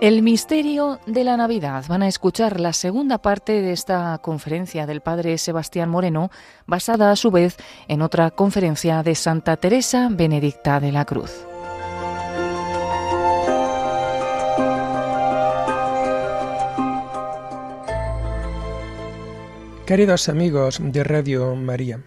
El misterio de la Navidad. Van a escuchar la segunda parte de esta conferencia del padre Sebastián Moreno, basada a su vez en otra conferencia de Santa Teresa Benedicta de la Cruz. Queridos amigos de Radio María,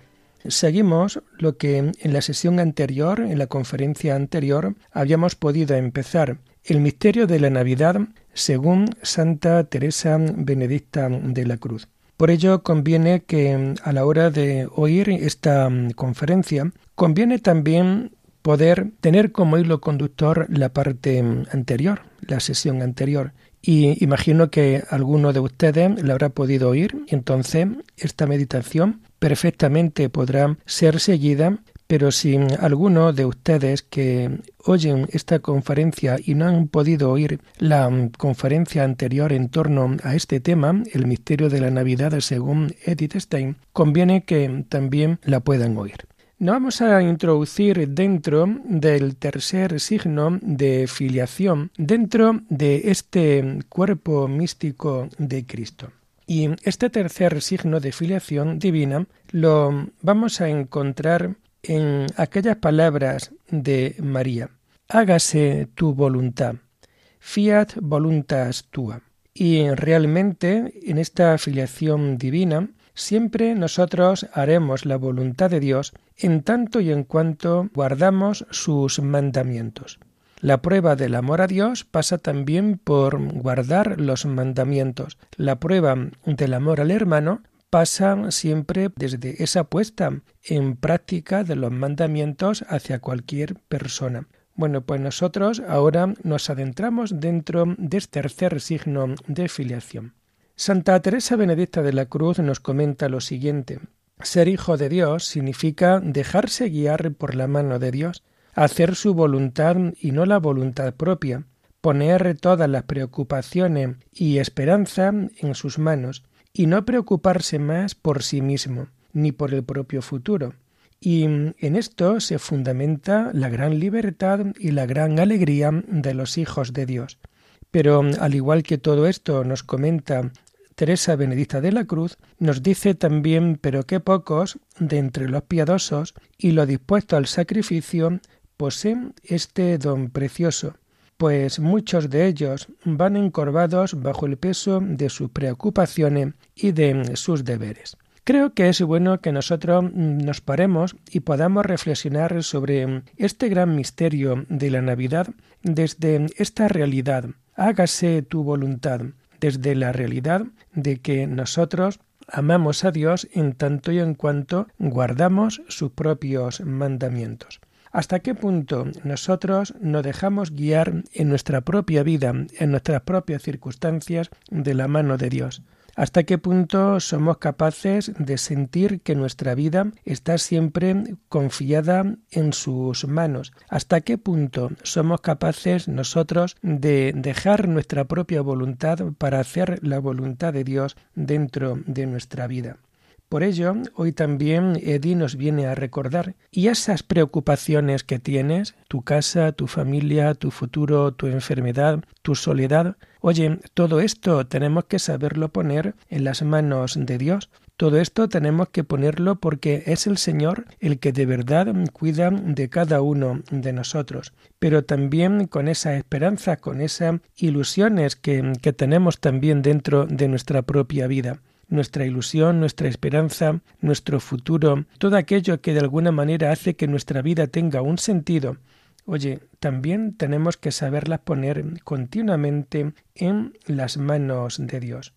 seguimos lo que en la sesión anterior, en la conferencia anterior, habíamos podido empezar el misterio de la Navidad según Santa Teresa Benedicta de la Cruz. Por ello conviene que a la hora de oír esta conferencia, conviene también poder tener como hilo conductor la parte anterior, la sesión anterior. Y imagino que alguno de ustedes la habrá podido oír, entonces esta meditación perfectamente podrá ser seguida pero si alguno de ustedes que oyen esta conferencia y no han podido oír la conferencia anterior en torno a este tema, el misterio de la Navidad según Edith Stein, conviene que también la puedan oír. Nos vamos a introducir dentro del tercer signo de filiación, dentro de este cuerpo místico de Cristo. Y este tercer signo de filiación divina lo vamos a encontrar en aquellas palabras de María, hágase tu voluntad, fiat voluntas tua. Y realmente en esta afiliación divina siempre nosotros haremos la voluntad de Dios en tanto y en cuanto guardamos sus mandamientos. La prueba del amor a Dios pasa también por guardar los mandamientos. La prueba del amor al hermano pasa siempre desde esa puesta en práctica de los mandamientos hacia cualquier persona. Bueno, pues nosotros ahora nos adentramos dentro de este tercer signo de filiación. Santa Teresa Benedicta de la Cruz nos comenta lo siguiente. Ser hijo de Dios significa dejarse guiar por la mano de Dios, hacer su voluntad y no la voluntad propia, poner todas las preocupaciones y esperanza en sus manos, y no preocuparse más por sí mismo, ni por el propio futuro. Y en esto se fundamenta la gran libertad y la gran alegría de los hijos de Dios. Pero al igual que todo esto nos comenta Teresa Benedicta de la Cruz, nos dice también, pero qué pocos de entre los piadosos y lo dispuesto al sacrificio poseen este don precioso, pues muchos de ellos van encorvados bajo el peso de sus preocupaciones y de sus deberes. Creo que es bueno que nosotros nos paremos y podamos reflexionar sobre este gran misterio de la Navidad desde esta realidad. Hágase tu voluntad, desde la realidad de que nosotros amamos a Dios en tanto y en cuanto guardamos sus propios mandamientos hasta qué punto nosotros nos dejamos guiar en nuestra propia vida, en nuestras propias circunstancias, de la mano de Dios. Hasta qué punto somos capaces de sentir que nuestra vida está siempre confiada en sus manos. Hasta qué punto somos capaces nosotros de dejar nuestra propia voluntad para hacer la voluntad de Dios dentro de nuestra vida. Por ello, hoy también Edi nos viene a recordar, y esas preocupaciones que tienes, tu casa, tu familia, tu futuro, tu enfermedad, tu soledad, oye, todo esto tenemos que saberlo poner en las manos de Dios. Todo esto tenemos que ponerlo porque es el Señor el que de verdad cuida de cada uno de nosotros, pero también con esa esperanza, con esas ilusiones que, que tenemos también dentro de nuestra propia vida nuestra ilusión, nuestra esperanza, nuestro futuro, todo aquello que de alguna manera hace que nuestra vida tenga un sentido, oye, también tenemos que saberlas poner continuamente en las manos de Dios.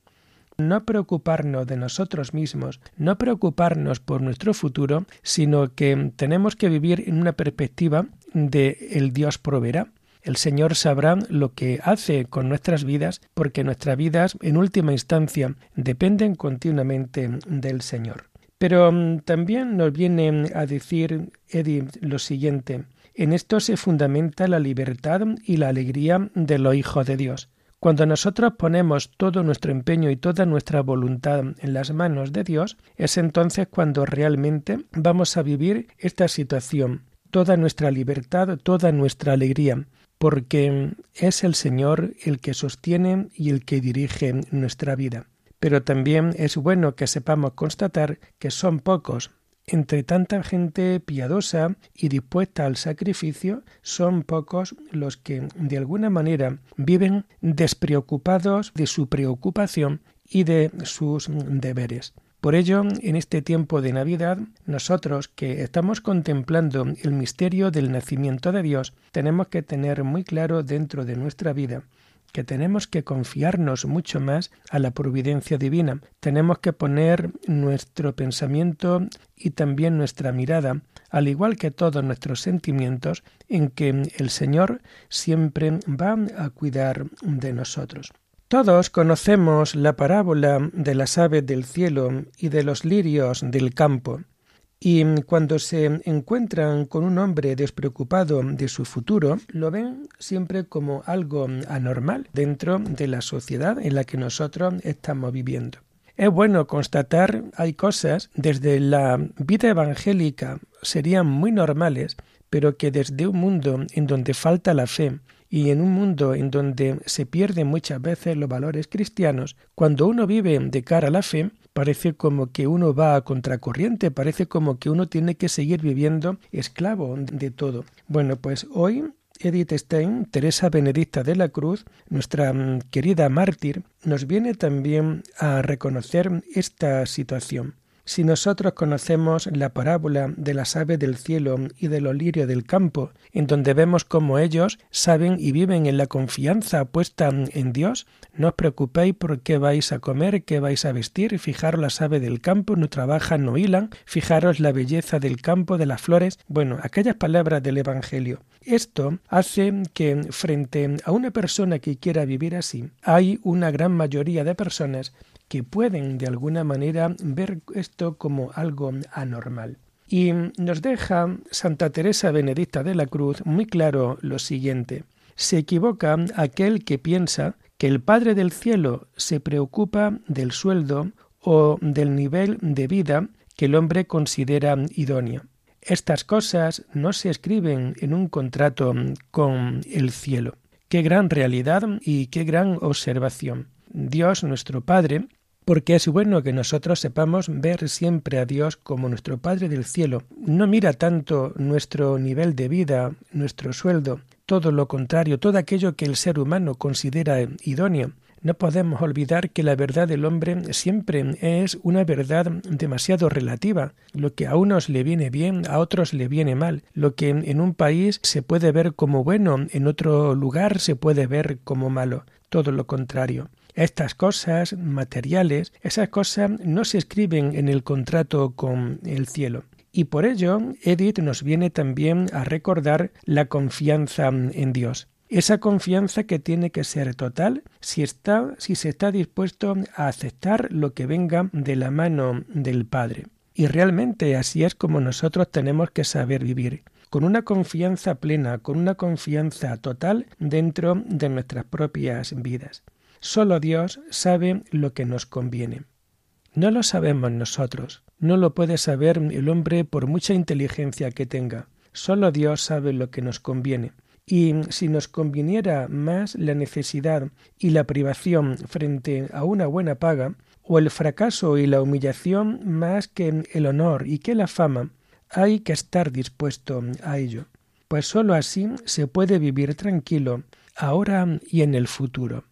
No preocuparnos de nosotros mismos, no preocuparnos por nuestro futuro, sino que tenemos que vivir en una perspectiva de el Dios proveerá. El Señor sabrá lo que hace con nuestras vidas, porque nuestras vidas, en última instancia, dependen continuamente del Señor. Pero mm, también nos viene a decir Edith lo siguiente. En esto se fundamenta la libertad y la alegría de los hijos de Dios. Cuando nosotros ponemos todo nuestro empeño y toda nuestra voluntad en las manos de Dios, es entonces cuando realmente vamos a vivir esta situación, toda nuestra libertad, toda nuestra alegría, porque es el Señor el que sostiene y el que dirige nuestra vida. Pero también es bueno que sepamos constatar que son pocos. Entre tanta gente piadosa y dispuesta al sacrificio, son pocos los que de alguna manera viven despreocupados de su preocupación y de sus deberes. Por ello, en este tiempo de Navidad, nosotros que estamos contemplando el misterio del nacimiento de Dios, tenemos que tener muy claro dentro de nuestra vida que tenemos que confiarnos mucho más a la providencia divina. Tenemos que poner nuestro pensamiento y también nuestra mirada, al igual que todos nuestros sentimientos, en que el Señor siempre va a cuidar de nosotros. Todos conocemos la parábola de las aves del cielo y de los lirios del campo, y cuando se encuentran con un hombre despreocupado de su futuro, lo ven siempre como algo anormal dentro de la sociedad en la que nosotros estamos viviendo. Es bueno constatar hay cosas desde la vida evangélica serían muy normales, pero que desde un mundo en donde falta la fe, y en un mundo en donde se pierden muchas veces los valores cristianos, cuando uno vive de cara a la fe, parece como que uno va a contracorriente, parece como que uno tiene que seguir viviendo esclavo de todo. Bueno, pues hoy Edith Stein, Teresa Benedicta de la Cruz, nuestra mm, querida mártir, nos viene también a reconocer esta situación. Si nosotros conocemos la parábola de las aves del cielo y de los del campo, en donde vemos cómo ellos saben y viven en la confianza puesta en Dios, no os preocupéis por qué vais a comer, qué vais a vestir, fijaros las aves del campo, no trabajan, no hilan, fijaros la belleza del campo, de las flores, bueno, aquellas palabras del Evangelio. Esto hace que frente a una persona que quiera vivir así, hay una gran mayoría de personas que pueden de alguna manera ver esto como algo anormal. Y nos deja Santa Teresa Benedicta de la Cruz muy claro lo siguiente. Se equivoca aquel que piensa que el Padre del Cielo se preocupa del sueldo o del nivel de vida que el hombre considera idóneo. Estas cosas no se escriben en un contrato con el cielo. Qué gran realidad y qué gran observación. Dios nuestro Padre, porque es bueno que nosotros sepamos ver siempre a Dios como nuestro Padre del cielo. No mira tanto nuestro nivel de vida, nuestro sueldo, todo lo contrario, todo aquello que el ser humano considera idóneo. No podemos olvidar que la verdad del hombre siempre es una verdad demasiado relativa. Lo que a unos le viene bien, a otros le viene mal. Lo que en un país se puede ver como bueno, en otro lugar se puede ver como malo. Todo lo contrario. Estas cosas materiales, esas cosas no se escriben en el contrato con el cielo. Y por ello, Edith nos viene también a recordar la confianza en Dios. Esa confianza que tiene que ser total si, está, si se está dispuesto a aceptar lo que venga de la mano del Padre. Y realmente así es como nosotros tenemos que saber vivir, con una confianza plena, con una confianza total dentro de nuestras propias vidas. Solo Dios sabe lo que nos conviene. No lo sabemos nosotros, no lo puede saber el hombre por mucha inteligencia que tenga. Solo Dios sabe lo que nos conviene. Y si nos conviniera más la necesidad y la privación frente a una buena paga, o el fracaso y la humillación más que el honor y que la fama, hay que estar dispuesto a ello, pues sólo así se puede vivir tranquilo, ahora y en el futuro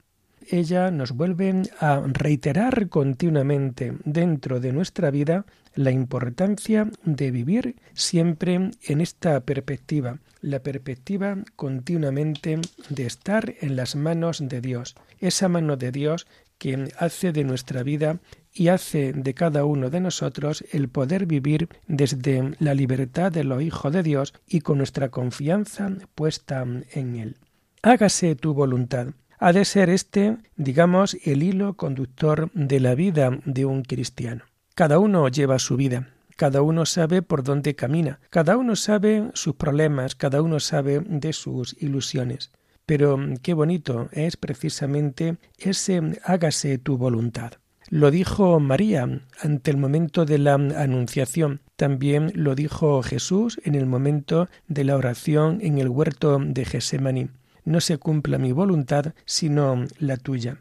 ella nos vuelve a reiterar continuamente dentro de nuestra vida la importancia de vivir siempre en esta perspectiva, la perspectiva continuamente de estar en las manos de Dios, esa mano de Dios que hace de nuestra vida y hace de cada uno de nosotros el poder vivir desde la libertad de los hijos de Dios y con nuestra confianza puesta en Él. Hágase tu voluntad ha de ser este, digamos, el hilo conductor de la vida de un cristiano. Cada uno lleva su vida, cada uno sabe por dónde camina, cada uno sabe sus problemas, cada uno sabe de sus ilusiones. Pero qué bonito es precisamente ese hágase tu voluntad. Lo dijo María ante el momento de la anunciación, también lo dijo Jesús en el momento de la oración en el huerto de Gesemaní. No se cumpla mi voluntad, sino la tuya.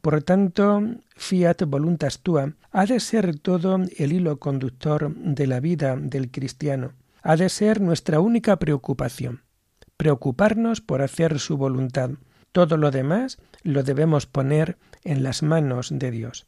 Por tanto, fiat voluntas tua ha de ser todo el hilo conductor de la vida del cristiano, ha de ser nuestra única preocupación, preocuparnos por hacer su voluntad. Todo lo demás lo debemos poner en las manos de Dios.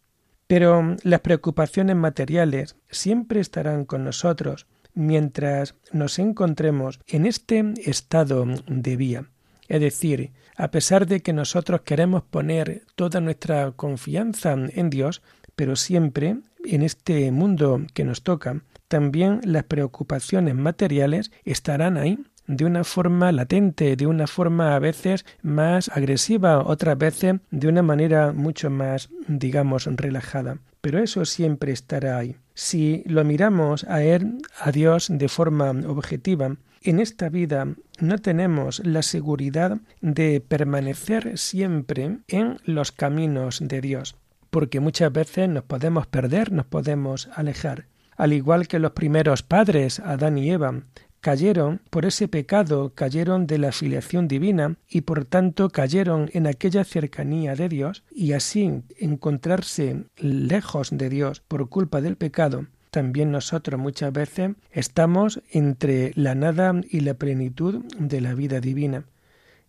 Pero las preocupaciones materiales siempre estarán con nosotros mientras nos encontremos en este estado de vía. Es decir, a pesar de que nosotros queremos poner toda nuestra confianza en Dios, pero siempre en este mundo que nos toca, también las preocupaciones materiales estarán ahí de una forma latente, de una forma a veces más agresiva, otras veces de una manera mucho más, digamos, relajada. Pero eso siempre estará ahí. Si lo miramos a Él, a Dios, de forma objetiva, en esta vida no tenemos la seguridad de permanecer siempre en los caminos de Dios, porque muchas veces nos podemos perder, nos podemos alejar. Al igual que los primeros padres, Adán y Eva, cayeron por ese pecado, cayeron de la filiación divina y por tanto cayeron en aquella cercanía de Dios y así encontrarse lejos de Dios por culpa del pecado, también nosotros muchas veces estamos entre la nada y la plenitud de la vida divina.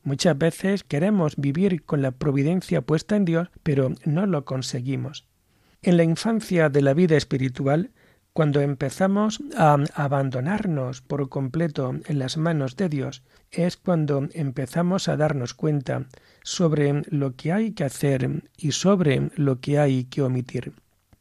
Muchas veces queremos vivir con la providencia puesta en Dios, pero no lo conseguimos. En la infancia de la vida espiritual cuando empezamos a abandonarnos por completo en las manos de Dios, es cuando empezamos a darnos cuenta sobre lo que hay que hacer y sobre lo que hay que omitir.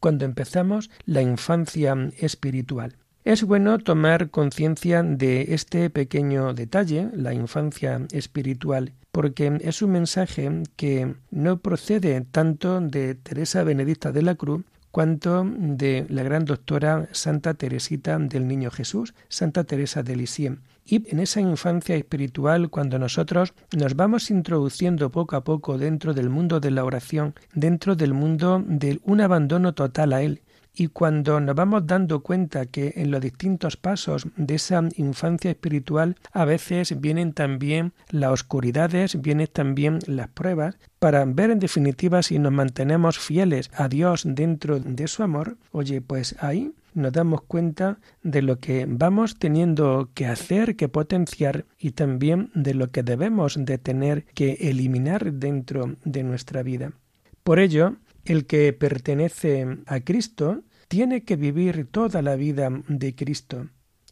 Cuando empezamos la infancia espiritual. Es bueno tomar conciencia de este pequeño detalle, la infancia espiritual, porque es un mensaje que no procede tanto de Teresa Benedicta de la Cruz, cuanto de la gran doctora Santa Teresita del Niño Jesús, Santa Teresa de Lisieux. Y en esa infancia espiritual, cuando nosotros nos vamos introduciendo poco a poco dentro del mundo de la oración, dentro del mundo de un abandono total a Él, y cuando nos vamos dando cuenta que en los distintos pasos de esa infancia espiritual a veces vienen también las oscuridades, vienen también las pruebas, para ver en definitiva si nos mantenemos fieles a Dios dentro de su amor, oye, pues ahí nos damos cuenta de lo que vamos teniendo que hacer, que potenciar y también de lo que debemos de tener que eliminar dentro de nuestra vida. Por ello, el que pertenece a Cristo tiene que vivir toda la vida de Cristo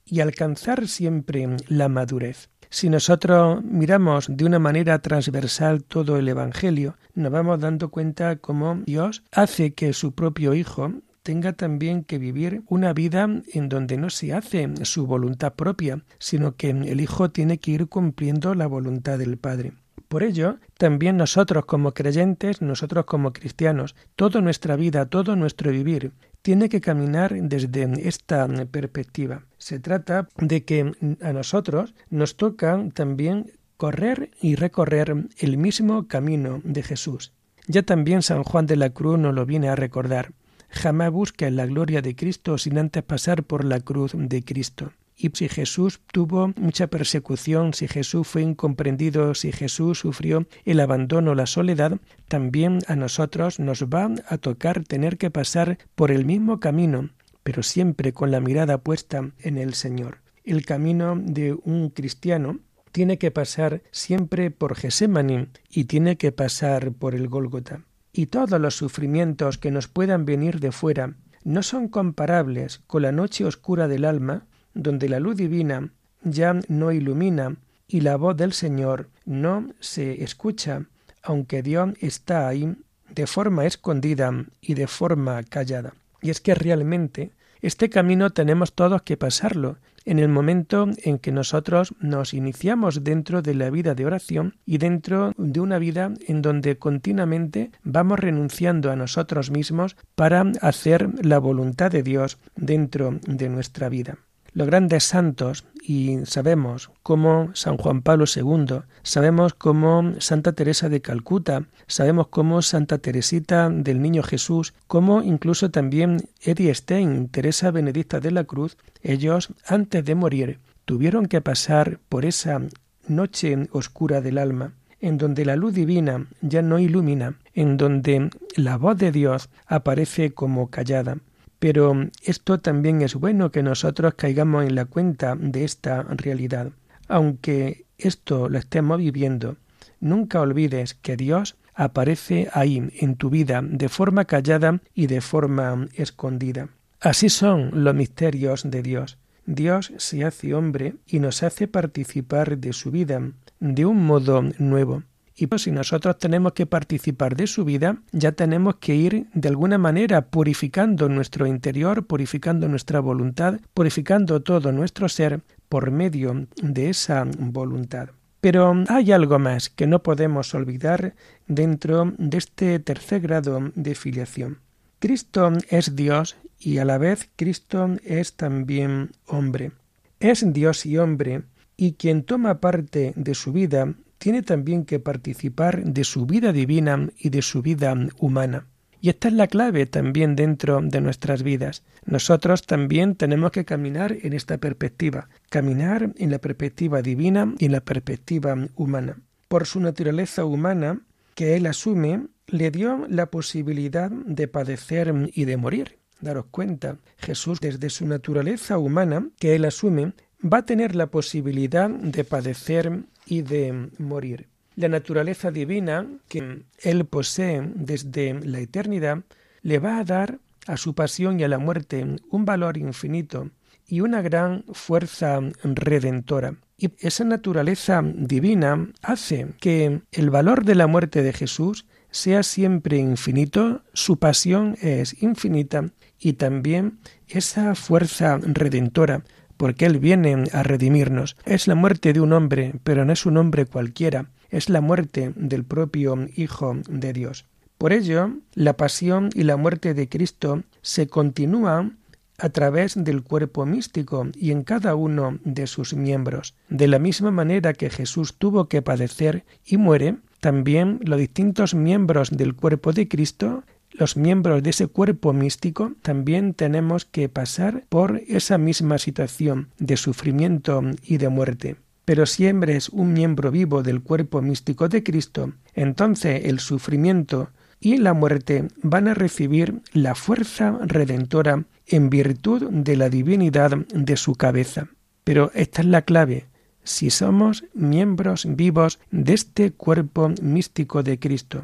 y alcanzar siempre la madurez. Si nosotros miramos de una manera transversal todo el Evangelio, nos vamos dando cuenta cómo Dios hace que su propio Hijo tenga también que vivir una vida en donde no se hace su voluntad propia, sino que el Hijo tiene que ir cumpliendo la voluntad del Padre. Por ello, también nosotros como creyentes, nosotros como cristianos, toda nuestra vida, todo nuestro vivir, tiene que caminar desde esta perspectiva. Se trata de que a nosotros nos toca también correr y recorrer el mismo camino de Jesús. Ya también San Juan de la Cruz nos lo viene a recordar. Jamás busca la gloria de Cristo sin antes pasar por la cruz de Cristo. Y si Jesús tuvo mucha persecución, si Jesús fue incomprendido, si Jesús sufrió el abandono, la soledad, también a nosotros nos va a tocar tener que pasar por el mismo camino, pero siempre con la mirada puesta en el Señor. El camino de un cristiano tiene que pasar siempre por Gesemaní y tiene que pasar por el Gólgota. Y todos los sufrimientos que nos puedan venir de fuera no son comparables con la noche oscura del alma donde la luz divina ya no ilumina y la voz del Señor no se escucha, aunque Dios está ahí de forma escondida y de forma callada. Y es que realmente este camino tenemos todos que pasarlo en el momento en que nosotros nos iniciamos dentro de la vida de oración y dentro de una vida en donde continuamente vamos renunciando a nosotros mismos para hacer la voluntad de Dios dentro de nuestra vida los grandes santos y sabemos cómo San Juan Pablo II, sabemos cómo Santa Teresa de Calcuta, sabemos cómo Santa Teresita del Niño Jesús, cómo incluso también Eddie Stein, Teresa Benedicta de la Cruz, ellos antes de morir tuvieron que pasar por esa noche oscura del alma en donde la luz divina ya no ilumina, en donde la voz de Dios aparece como callada. Pero esto también es bueno que nosotros caigamos en la cuenta de esta realidad. Aunque esto lo estemos viviendo, nunca olvides que Dios aparece ahí en tu vida de forma callada y de forma escondida. Así son los misterios de Dios. Dios se hace hombre y nos hace participar de su vida de un modo nuevo. Y pues si nosotros tenemos que participar de su vida, ya tenemos que ir de alguna manera purificando nuestro interior, purificando nuestra voluntad, purificando todo nuestro ser por medio de esa voluntad. Pero hay algo más que no podemos olvidar dentro de este tercer grado de filiación. Cristo es Dios y a la vez Cristo es también hombre. Es Dios y hombre, y quien toma parte de su vida tiene también que participar de su vida divina y de su vida humana. Y esta es la clave también dentro de nuestras vidas. Nosotros también tenemos que caminar en esta perspectiva, caminar en la perspectiva divina y en la perspectiva humana. Por su naturaleza humana, que él asume, le dio la posibilidad de padecer y de morir. Daros cuenta, Jesús desde su naturaleza humana, que él asume, va a tener la posibilidad de padecer y de morir. La naturaleza divina que él posee desde la eternidad le va a dar a su pasión y a la muerte un valor infinito y una gran fuerza redentora. Y esa naturaleza divina hace que el valor de la muerte de Jesús sea siempre infinito, su pasión es infinita y también esa fuerza redentora porque Él viene a redimirnos. Es la muerte de un hombre, pero no es un hombre cualquiera, es la muerte del propio Hijo de Dios. Por ello, la pasión y la muerte de Cristo se continúan a través del cuerpo místico y en cada uno de sus miembros. De la misma manera que Jesús tuvo que padecer y muere, también los distintos miembros del cuerpo de Cristo los miembros de ese cuerpo místico también tenemos que pasar por esa misma situación de sufrimiento y de muerte. Pero si eres un miembro vivo del cuerpo místico de Cristo, entonces el sufrimiento y la muerte van a recibir la fuerza redentora en virtud de la divinidad de su cabeza. Pero esta es la clave. Si somos miembros vivos de este cuerpo místico de Cristo,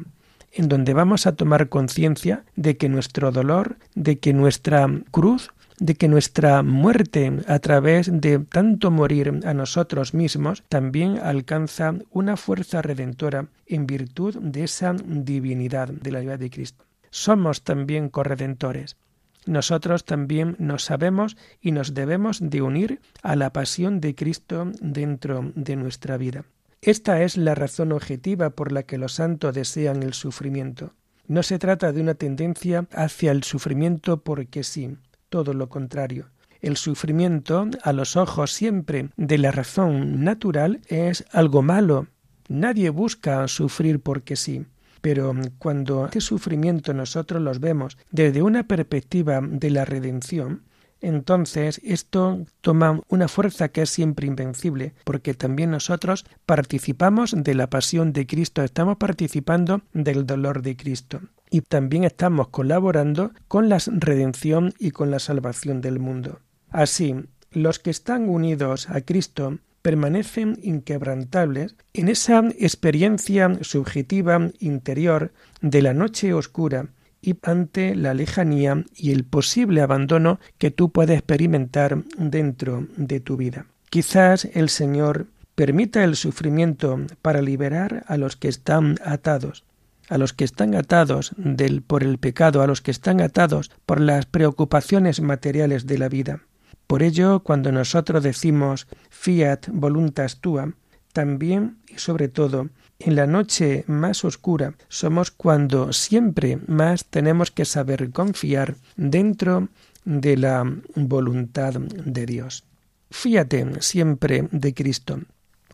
en donde vamos a tomar conciencia de que nuestro dolor, de que nuestra cruz, de que nuestra muerte a través de tanto morir a nosotros mismos también alcanza una fuerza redentora en virtud de esa divinidad de la vida de Cristo. Somos también corredentores. Nosotros también nos sabemos y nos debemos de unir a la pasión de Cristo dentro de nuestra vida. Esta es la razón objetiva por la que los santos desean el sufrimiento. No se trata de una tendencia hacia el sufrimiento porque sí, todo lo contrario. El sufrimiento, a los ojos siempre de la razón natural, es algo malo. Nadie busca sufrir porque sí. Pero cuando este sufrimiento nosotros los vemos desde una perspectiva de la redención, entonces esto toma una fuerza que es siempre invencible, porque también nosotros participamos de la pasión de Cristo, estamos participando del dolor de Cristo y también estamos colaborando con la redención y con la salvación del mundo. Así, los que están unidos a Cristo permanecen inquebrantables en esa experiencia subjetiva interior de la noche oscura y ante la lejanía y el posible abandono que tú puedes experimentar dentro de tu vida. Quizás el Señor permita el sufrimiento para liberar a los que están atados, a los que están atados del, por el pecado, a los que están atados por las preocupaciones materiales de la vida. Por ello, cuando nosotros decimos fiat voluntas tua, también y sobre todo en la noche más oscura somos cuando siempre más tenemos que saber confiar dentro de la voluntad de Dios. Fíate siempre de Cristo.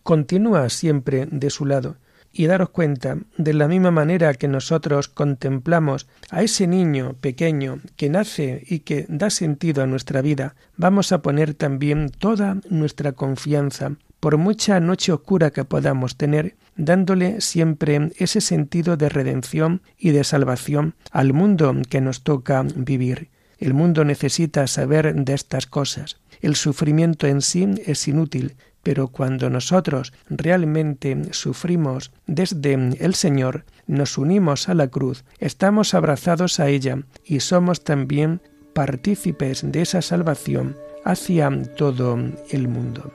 Continúa siempre de su lado y daros cuenta, de la misma manera que nosotros contemplamos a ese niño pequeño que nace y que da sentido a nuestra vida, vamos a poner también toda nuestra confianza por mucha noche oscura que podamos tener, dándole siempre ese sentido de redención y de salvación al mundo que nos toca vivir. El mundo necesita saber de estas cosas. El sufrimiento en sí es inútil, pero cuando nosotros realmente sufrimos desde el Señor, nos unimos a la cruz, estamos abrazados a ella y somos también partícipes de esa salvación hacia todo el mundo.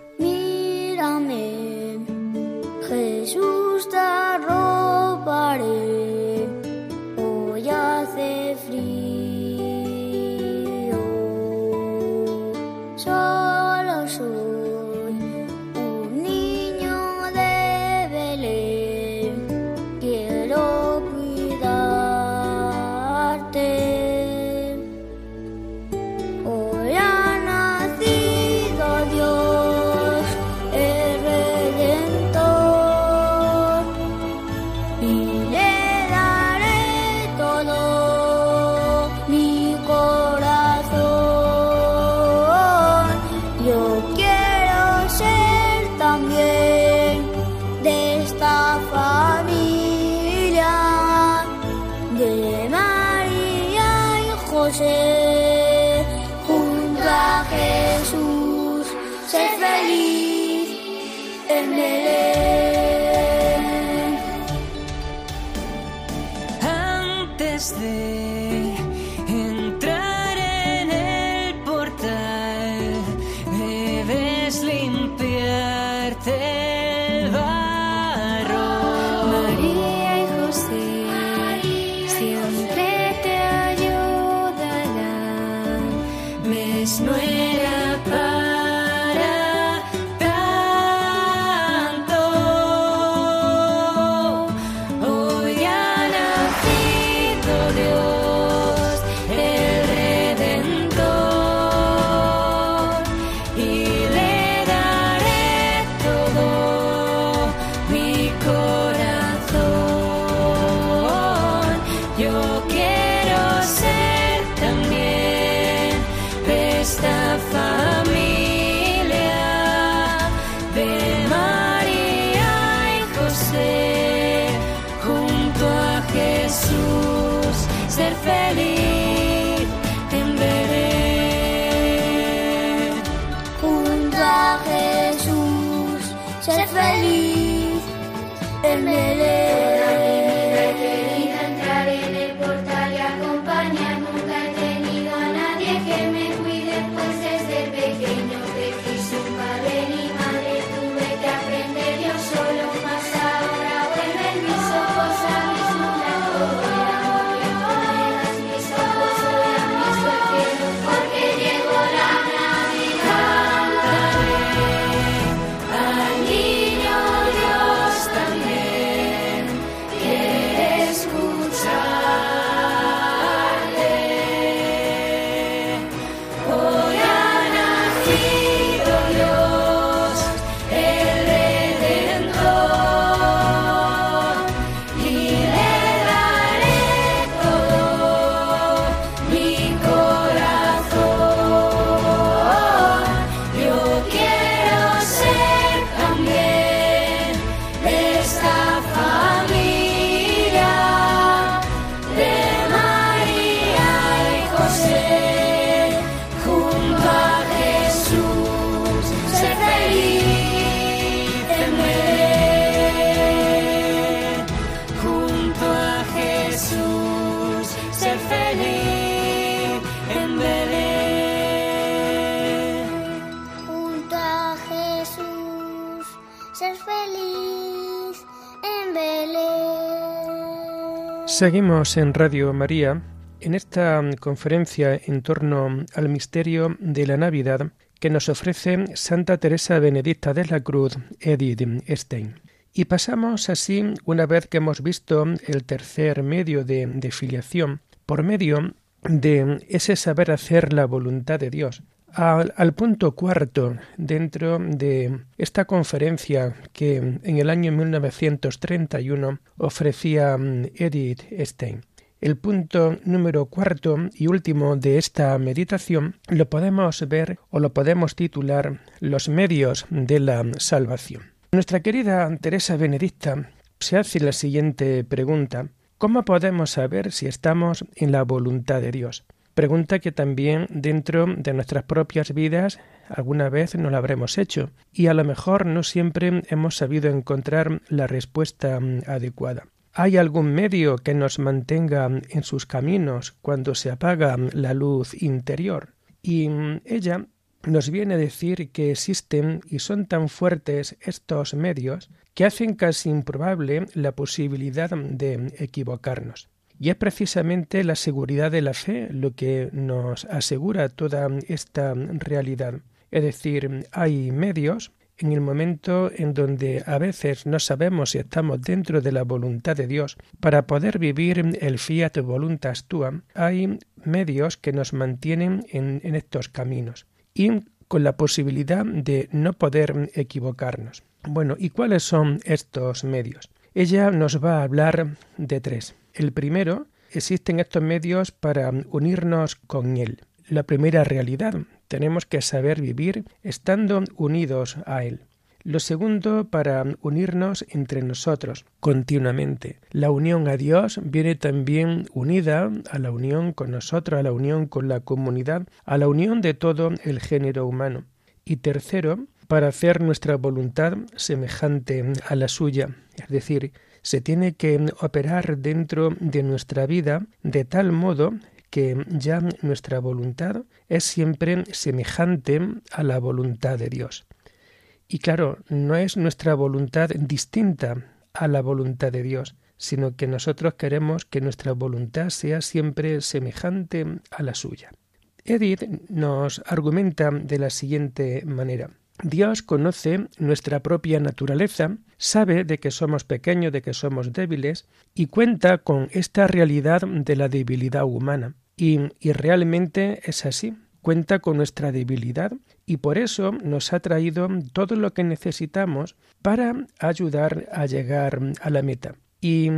body José, junto a Jesús, ser feliz en Belén. Seguimos en Radio María en esta conferencia en torno al misterio de la Navidad que nos ofrece Santa Teresa Benedicta de la Cruz, Edith Stein. Y pasamos así, una vez que hemos visto el tercer medio de, de filiación, por medio de ese saber hacer la voluntad de Dios, al, punto cuarto dentro de esta conferencia que en el año 1931 ofrecía Edith Stein. El punto número cuarto y último de esta meditación lo podemos ver o lo podemos titular Los medios de la salvación. Nuestra querida Teresa Benedicta se hace la siguiente pregunta. ¿Cómo podemos saber si estamos en la voluntad de Dios? Pregunta que también dentro de nuestras propias vidas alguna vez no la habremos hecho y a lo mejor no siempre hemos sabido encontrar la respuesta adecuada. ¿Hay algún medio que nos mantenga en sus caminos cuando se apaga la luz interior? Y ella nos viene a decir que existen y son tan fuertes estos medios que hacen casi improbable la posibilidad de equivocarnos. Y es precisamente la seguridad de la fe lo que nos asegura toda esta realidad. Es decir, hay medios en el momento en donde a veces no sabemos si estamos dentro de la voluntad de Dios, para poder vivir el fiat voluntas tua, hay medios que nos mantienen en, en estos caminos y con la posibilidad de no poder equivocarnos. Bueno, ¿y cuáles son estos medios? Ella nos va a hablar de tres. El primero, existen estos medios para unirnos con Él. La primera realidad, tenemos que saber vivir estando unidos a Él. Lo segundo, para unirnos entre nosotros continuamente. La unión a Dios viene también unida a la unión con nosotros, a la unión con la comunidad, a la unión de todo el género humano. Y tercero, para hacer nuestra voluntad semejante a la suya, es decir, se tiene que operar dentro de nuestra vida de tal modo que ya nuestra voluntad es siempre semejante a la voluntad de Dios. Y claro, no es nuestra voluntad distinta a la voluntad de Dios, sino que nosotros queremos que nuestra voluntad sea siempre semejante a la suya. Edith nos argumenta de la siguiente manera. Dios conoce nuestra propia naturaleza, sabe de que somos pequeños, de que somos débiles, y cuenta con esta realidad de la debilidad humana. Y, realmente es así. Cuenta con nuestra debilidad y por eso nos ha traído todo lo que necesitamos para ayudar a llegar a la meta. ¿Y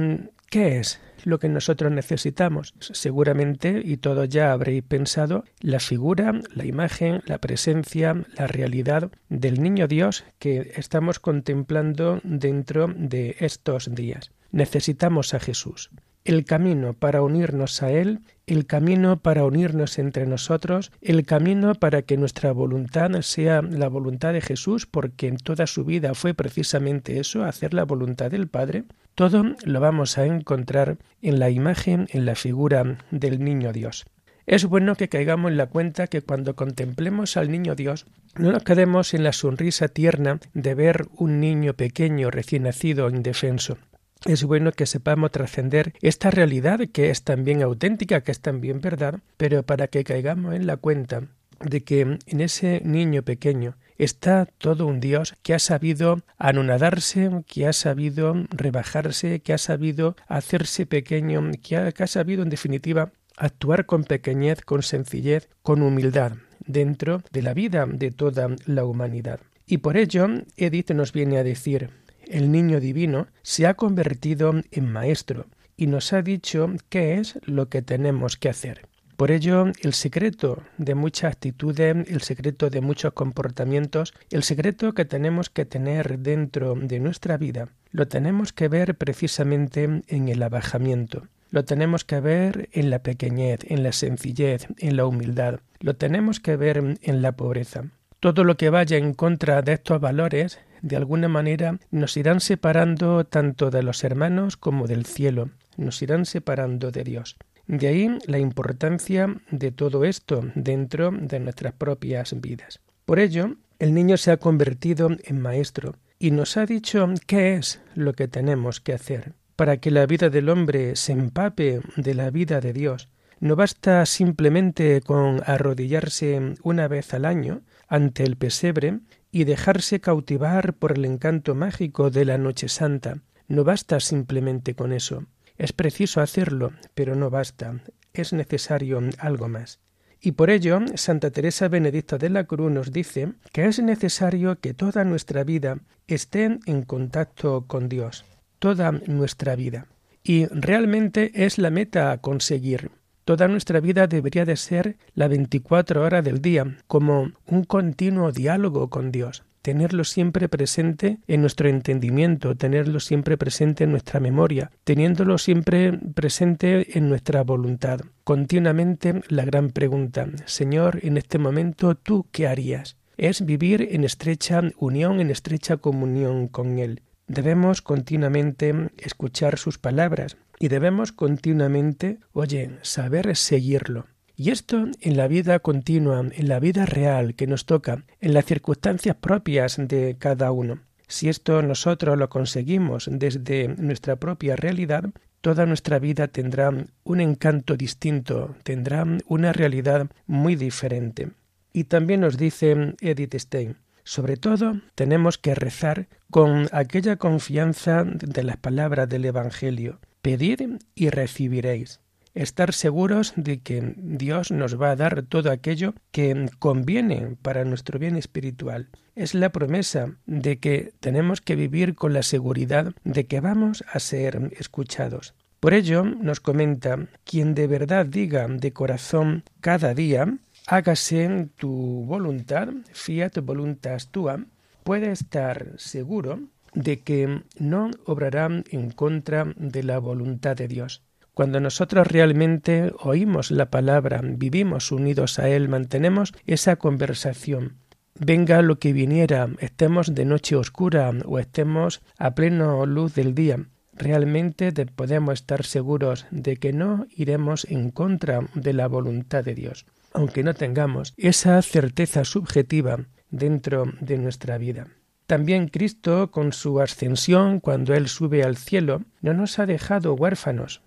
qué es lo que nosotros necesitamos? Seguramente, y todos ya habréis pensado, la figura, la imagen, la presencia, la realidad del niño Dios que estamos contemplando dentro de estos días. Necesitamos a Jesús el camino para unirnos a Él, el camino para unirnos entre nosotros, el camino para que nuestra voluntad sea la voluntad de Jesús, porque en toda su vida fue precisamente eso, hacer la voluntad del Padre, todo lo vamos a encontrar en la imagen, en la figura del niño Dios. Es bueno que caigamos en la cuenta que cuando contemplemos al niño Dios, no nos quedemos en la sonrisa tierna de ver un niño pequeño recién nacido indefenso, es bueno que sepamos trascender esta realidad que es también auténtica, que es también verdad, pero para que caigamos en la cuenta de que en ese niño pequeño está todo un Dios que ha sabido anonadarse, que ha sabido rebajarse, que ha sabido hacerse pequeño, que ha, sabido en definitiva actuar con pequeñez, con sencillez, con humildad dentro de la vida de toda la humanidad. Y por ello Edith nos viene a decir el niño divino, se ha convertido en maestro y nos ha dicho qué es lo que tenemos que hacer. Por ello, el secreto de muchas actitudes, el secreto de muchos comportamientos, el secreto que tenemos que tener dentro de nuestra vida, lo tenemos que ver precisamente en el abajamiento. Lo tenemos que ver en la pequeñez, en la sencillez, en la humildad. Lo tenemos que ver en la pobreza. Todo lo que vaya en contra de estos valores de alguna manera nos irán separando tanto de los hermanos como del cielo, nos irán separando de Dios. De ahí la importancia de todo esto dentro de nuestras propias vidas. Por ello, el niño se ha convertido en maestro y nos ha dicho qué es lo que tenemos que hacer. Para que la vida del hombre se empape de la vida de Dios, no basta simplemente con arrodillarse una vez al año ante el pesebre y dejarse cautivar por el encanto mágico de la Noche Santa. No basta simplemente con eso. Es preciso hacerlo, pero no basta. Es necesario algo más. Y por ello, Santa Teresa Benedicta de la Cruz nos dice que es necesario que toda nuestra vida esté en contacto con Dios, toda nuestra vida. y realmente es la meta a conseguir. Toda nuestra vida debería de ser la 24 horas del día, como un continuo diálogo con Dios tenerlo siempre presente en nuestro entendimiento, tenerlo siempre presente en nuestra memoria, teniéndolo siempre presente en nuestra voluntad. Continuamente la gran pregunta, Señor, en este momento, ¿tú qué harías? Es vivir en estrecha unión, en estrecha comunión con Él. Debemos continuamente escuchar sus palabras y debemos continuamente, oye, saber seguirlo. Y esto en la vida continua, en la vida real que nos toca, en las circunstancias propias de cada uno. Si esto nosotros lo conseguimos desde nuestra propia realidad, toda nuestra vida tendrá un encanto distinto, tendrá una realidad muy diferente. Y también nos dice Edith Stein, sobre todo tenemos que rezar con aquella confianza de las palabras del Evangelio. Pedid y recibiréis estar seguros de que Dios nos va a dar todo aquello que conviene para nuestro bien espiritual. Es la promesa de que tenemos que vivir con la seguridad de que vamos a ser escuchados. Por ello nos comenta, quien de verdad diga de corazón cada día, hágase tu voluntad, fiat voluntas tua, puede estar seguro de que no obrará en contra de la voluntad de Dios. Cuando nosotros realmente oímos la palabra, vivimos unidos a Él, mantenemos esa conversación, venga lo que viniera, estemos de noche oscura o estemos a pleno luz del día, realmente podemos estar seguros de que no iremos en contra de la voluntad de Dios, aunque no tengamos esa certeza subjetiva dentro de nuestra vida. También Cristo, con su ascensión, cuando Él sube al cielo, no nos ha dejado huérfanos,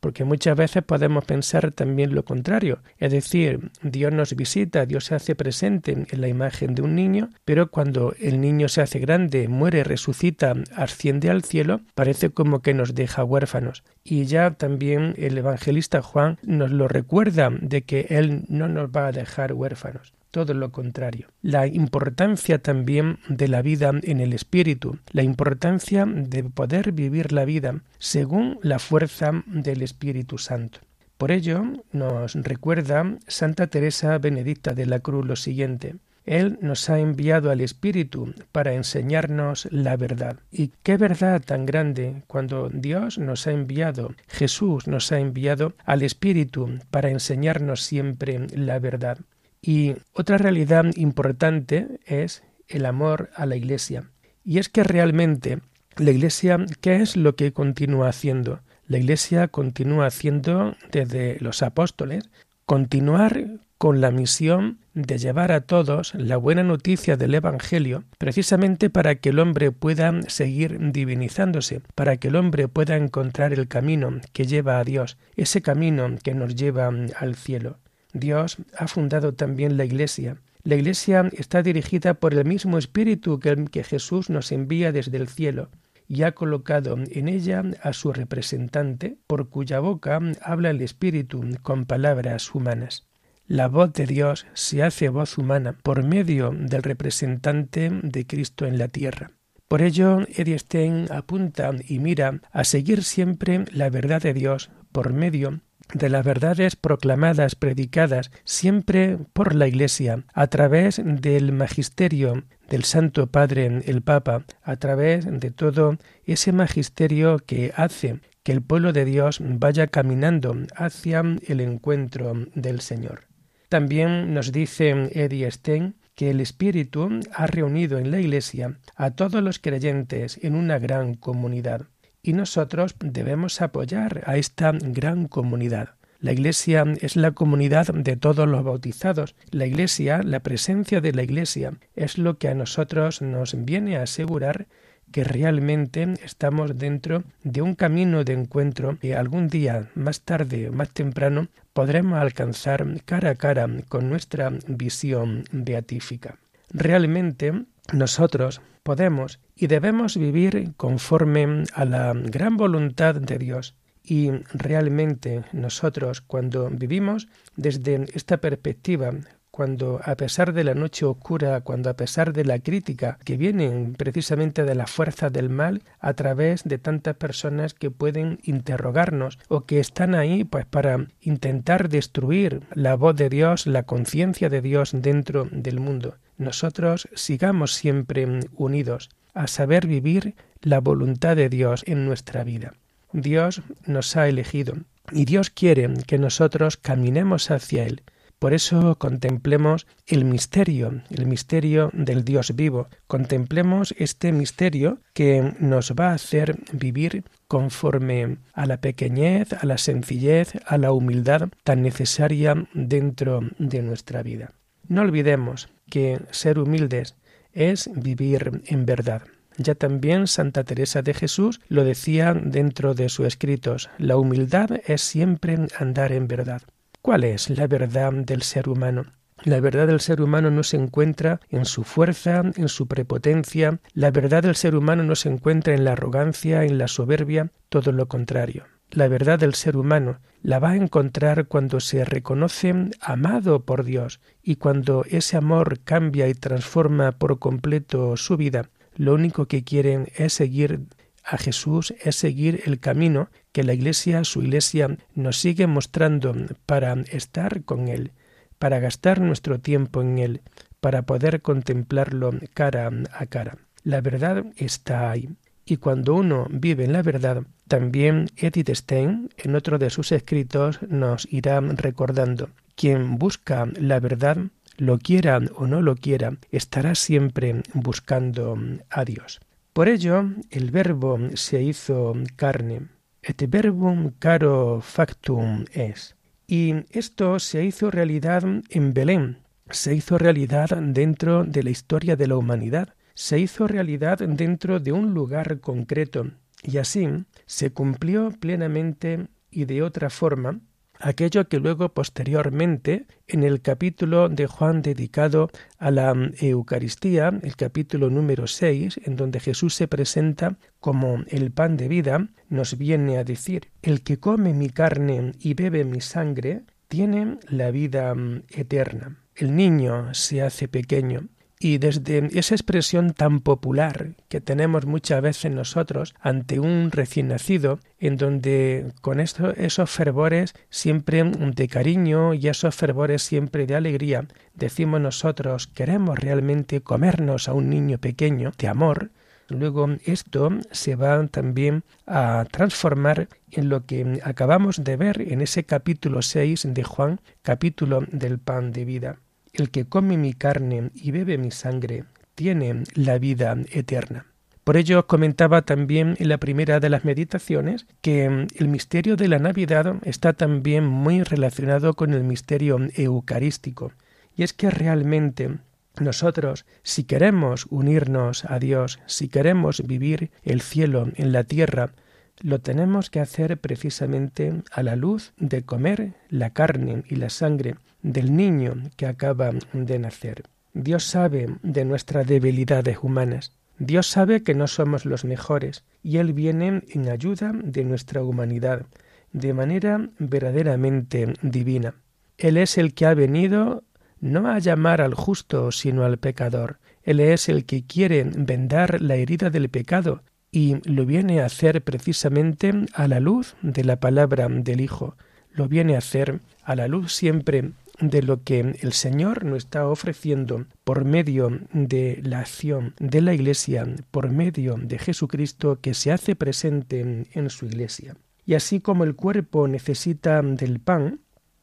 porque muchas veces podemos pensar también lo contrario, es decir, Dios nos visita, Dios se hace presente en la imagen de un niño, pero cuando el niño se hace grande, muere, resucita, asciende al cielo, parece como que nos deja huérfanos. Y ya también el evangelista Juan nos lo recuerda de que Él no nos va a dejar huérfanos todo lo contrario. La importancia también de la vida en el espíritu, la importancia de poder vivir la vida según la fuerza del Espíritu Santo. Por ello nos recuerda Santa Teresa Benedicta de la Cruz lo siguiente. Él nos ha enviado al Espíritu para enseñarnos la verdad. Y qué verdad tan grande cuando Dios nos ha enviado, Jesús nos ha enviado al Espíritu para enseñarnos siempre la verdad. Y otra realidad importante es el amor a la Iglesia. Y es que realmente la Iglesia, ¿qué es lo que continúa haciendo? La Iglesia continúa haciendo desde los apóstoles, continuar con la misión de llevar a todos la buena noticia del Evangelio, precisamente para que el hombre pueda seguir divinizándose, para que el hombre pueda encontrar el camino que lleva a Dios, ese camino que nos lleva al cielo. Dios ha fundado también la Iglesia. La Iglesia está dirigida por el mismo Espíritu que, Jesús nos envía desde el cielo y ha colocado en ella a su representante, por cuya boca habla el Espíritu con palabras humanas. La voz de Dios se hace voz humana por medio del representante de Cristo en la tierra. Por ello, Stein apunta y mira a seguir siempre la verdad de Dios por medio de las verdades proclamadas, predicadas siempre por la Iglesia, a través del magisterio del Santo Padre, el Papa, a través de todo ese magisterio que hace que el pueblo de Dios vaya caminando hacia el encuentro del Señor. También nos dice Eddie Stein que el Espíritu ha reunido en la Iglesia a todos los creyentes en una gran comunidad y nosotros debemos apoyar a esta gran comunidad. La Iglesia es la comunidad de todos los bautizados. La Iglesia, la presencia de la Iglesia, es lo que a nosotros nos viene a asegurar que realmente estamos dentro de un camino de encuentro que algún día, más tarde o más temprano, podremos alcanzar cara a cara con nuestra visión beatífica. Realmente nosotros podemos y debemos vivir conforme a la gran voluntad de Dios. Y realmente nosotros cuando vivimos desde esta perspectiva, cuando a pesar de la noche oscura, cuando a pesar de la crítica que vienen precisamente de las fuerzas del mal, a través de tantas personas que pueden interrogarnos o que están ahí pues para intentar destruir la voz de Dios, la conciencia de Dios dentro del mundo. Nosotros sigamos siempre unidos a saber vivir la voluntad de Dios en nuestra vida. Dios nos ha elegido y Dios quiere que nosotros caminemos hacia Él. Por eso contemplemos el misterio, el misterio del Dios vivo. Contemplemos este misterio que nos va a hacer vivir conforme a la pequeñez, a la sencillez, a la humildad tan necesaria dentro de nuestra vida. No olvidemos que ser humildes es vivir en verdad. Ya también Santa Teresa de Jesús lo decía dentro de sus escritos, la humildad es siempre andar en verdad. ¿Cuál es la verdad del ser humano? La verdad del ser humano no se encuentra en su fuerza, en su prepotencia, la verdad del ser humano no se encuentra en la arrogancia, en la soberbia, todo lo contrario. La verdad del ser humano la va a encontrar cuando se reconoce amado por Dios y cuando ese amor cambia y transforma por completo su vida. Lo único que quieren es seguir a Jesús, es seguir el camino que la Iglesia, su Iglesia, nos sigue mostrando para estar con Él, para gastar nuestro tiempo en Él, para poder contemplarlo cara a cara. La verdad está ahí. Y cuando uno vive en la verdad, también Edith Stein, en otro de sus escritos, nos irá recordando, quien busca la verdad, lo quiera o no lo quiera, estará siempre buscando a Dios. Por ello, el verbo se hizo carne. Et verbum caro factum es. Y esto se hizo realidad en Belén, se hizo realidad dentro de la historia de la humanidad, se hizo realidad dentro de un lugar concreto, y así se cumplió plenamente y de otra forma aquello que luego posteriormente en el capítulo de Juan dedicado a la Eucaristía, el capítulo número 6, en donde Jesús se presenta como el pan de vida, nos viene a decir, el que come mi carne y bebe mi sangre, tiene la vida eterna. El niño se hace pequeño, y desde esa expresión tan popular que tenemos muchas veces nosotros ante un recién nacido, en donde con esto, esos fervores siempre de cariño y esos fervores siempre de alegría, decimos nosotros, queremos realmente comernos a un niño pequeño de amor, Luego esto se va también a transformar en lo que acabamos de ver en ese capítulo 6 de Juan, capítulo del pan de vida. El que come mi carne y bebe mi sangre tiene la vida eterna. Por ello comentaba también en la primera de las meditaciones que el misterio de la Navidad está también muy relacionado con el misterio eucarístico. Y es que realmente nosotros, si queremos unirnos a Dios, si queremos vivir el cielo en la tierra, lo tenemos que hacer precisamente a la luz de comer la carne y la sangre del niño que acaba de nacer. Dios sabe de nuestras debilidades humanas. Dios sabe que no somos los mejores y Él viene en ayuda de nuestra humanidad, de manera verdaderamente divina. Él es el que ha venido no a llamar al justo, sino al pecador. Él es el que quiere vendar la herida del pecado y lo viene a hacer precisamente a la luz de la palabra del Hijo. Lo viene a hacer a la luz siempre de lo que el Señor nos está ofreciendo por medio de la acción de la Iglesia, por medio de Jesucristo que se hace presente en, su Iglesia. Y así como el cuerpo necesita del pan,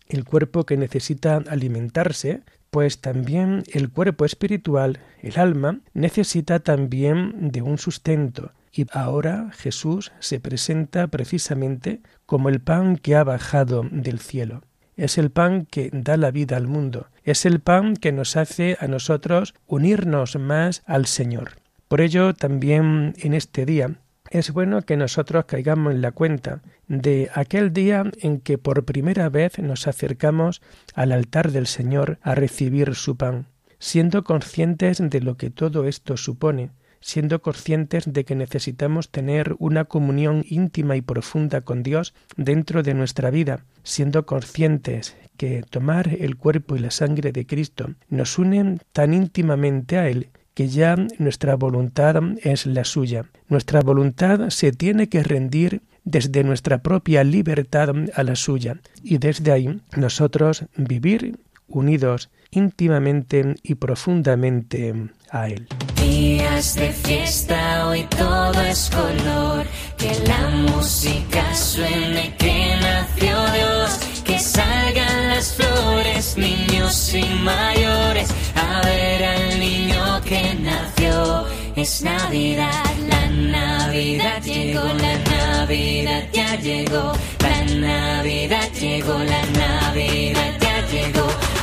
el cuerpo que necesita alimentarse, pues también el cuerpo espiritual, el alma, necesita también de un sustento. Y ahora Jesús se presenta precisamente como el pan que ha bajado del cielo es el pan que da la vida al mundo, es el pan que nos hace a nosotros unirnos más al Señor. Por ello, también en este día, es bueno que nosotros caigamos en la cuenta de aquel día en que por primera vez nos acercamos al altar del Señor a recibir su pan, siendo conscientes de lo que todo esto supone, siendo conscientes de que necesitamos tener una comunión íntima y profunda con Dios dentro de nuestra vida, siendo conscientes que tomar el cuerpo y la sangre de Cristo nos unen tan íntimamente a Él que ya nuestra voluntad es la suya. Nuestra voluntad se tiene que rendir desde nuestra propia libertad a la suya y desde ahí nosotros vivir unidos íntimamente y profundamente a Él. Días de fiesta, hoy todo es color, que la música suene, que nació Dios, que salgan las flores, niños y mayores, a ver al niño que nació. Es Navidad, la Navidad llegó, la Navidad ya llegó, la Navidad llegó, la Navidad ya llegó.